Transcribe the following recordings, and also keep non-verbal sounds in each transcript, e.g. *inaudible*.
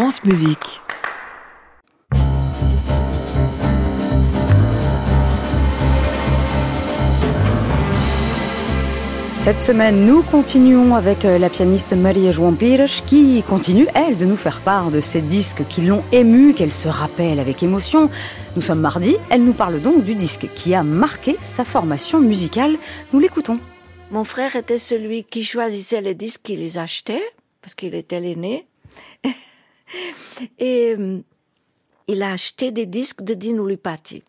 France Musique. Cette semaine, nous continuons avec euh, la pianiste Maria João Pires qui continue, elle, de nous faire part de ces disques qui l'ont émue, qu'elle se rappelle avec émotion. Nous sommes mardi, elle nous parle donc du disque qui a marqué sa formation musicale. Nous l'écoutons. Mon frère était celui qui choisissait les disques qu'il achetait, parce qu'il était l'aîné. *laughs* Et euh, il a acheté des disques de Dino Lipati.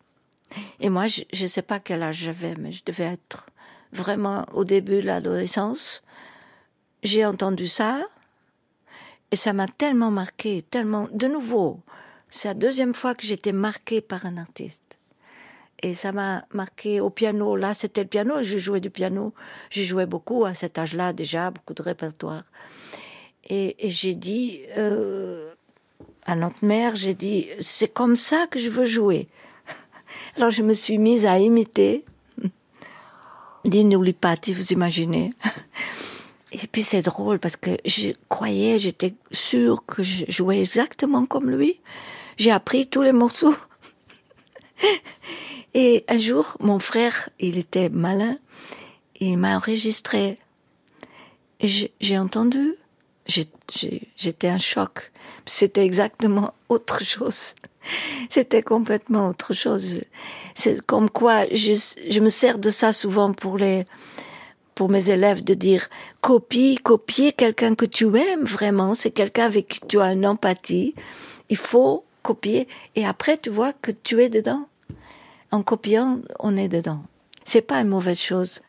Et moi, je ne sais pas quel âge j'avais, mais je devais être vraiment au début de l'adolescence. J'ai entendu ça et ça m'a tellement marqué, tellement. De nouveau, c'est la deuxième fois que j'étais marquée par un artiste. Et ça m'a marqué au piano. Là, c'était le piano. Je jouais du piano. J'ai joué beaucoup à cet âge-là déjà, beaucoup de répertoire. Et, j'ai dit euh, à notre mère, j'ai dit, c'est comme ça que je veux jouer. *laughs* Alors je me suis mise à imiter *laughs* Dino Lipati, vous imaginez. *laughs* Et puis c'est drôle parce que je croyais, j'étais sûre que je jouais exactement comme lui. J'ai appris tous les morceaux. Et un jour, mon frère, il était malin, il m'a enregistré. J'ai entendu. J'étais un choc. C'était exactement *laughs* autre chose. C'était complètement autre chose. C'est comme quoi je, me sers de ça souvent pour les pour mes élèves de dire copie, copier quelqu'un que tu aimes vraiment, c'est quelqu'un avec qui tu as une empathie. Il faut copier et après tu vois que tu es dedans. En copiant, on est dedans. C'est pas une mauvaise chose.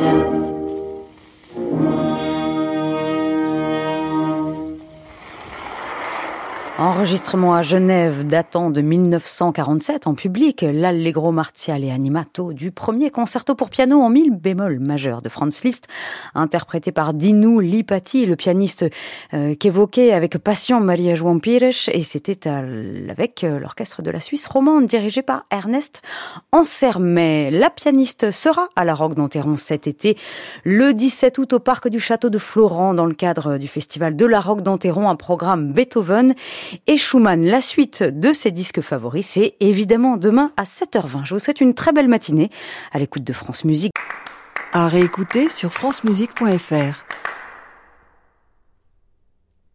Thank you. Enregistrement à Genève datant de 1947 en public, l'Allegro Martial et Animato du premier concerto pour piano en mille bémol majeur de Franz Liszt, interprété par Dinu Lipati, le pianiste euh, qu'évoquait avec passion Maria João Pires, et c'était avec euh, l'orchestre de la Suisse romande dirigé par Ernest Ansermet. La pianiste sera à la Roque d'Enterron cet été, le 17 août au parc du château de Florent dans le cadre du festival de la Roque d'Enterron, un programme Beethoven et Schumann. La suite de ses disques favoris, c'est évidemment demain à 7h20. Je vous souhaite une très belle matinée à l'écoute de France Musique. À réécouter sur francemusique.fr.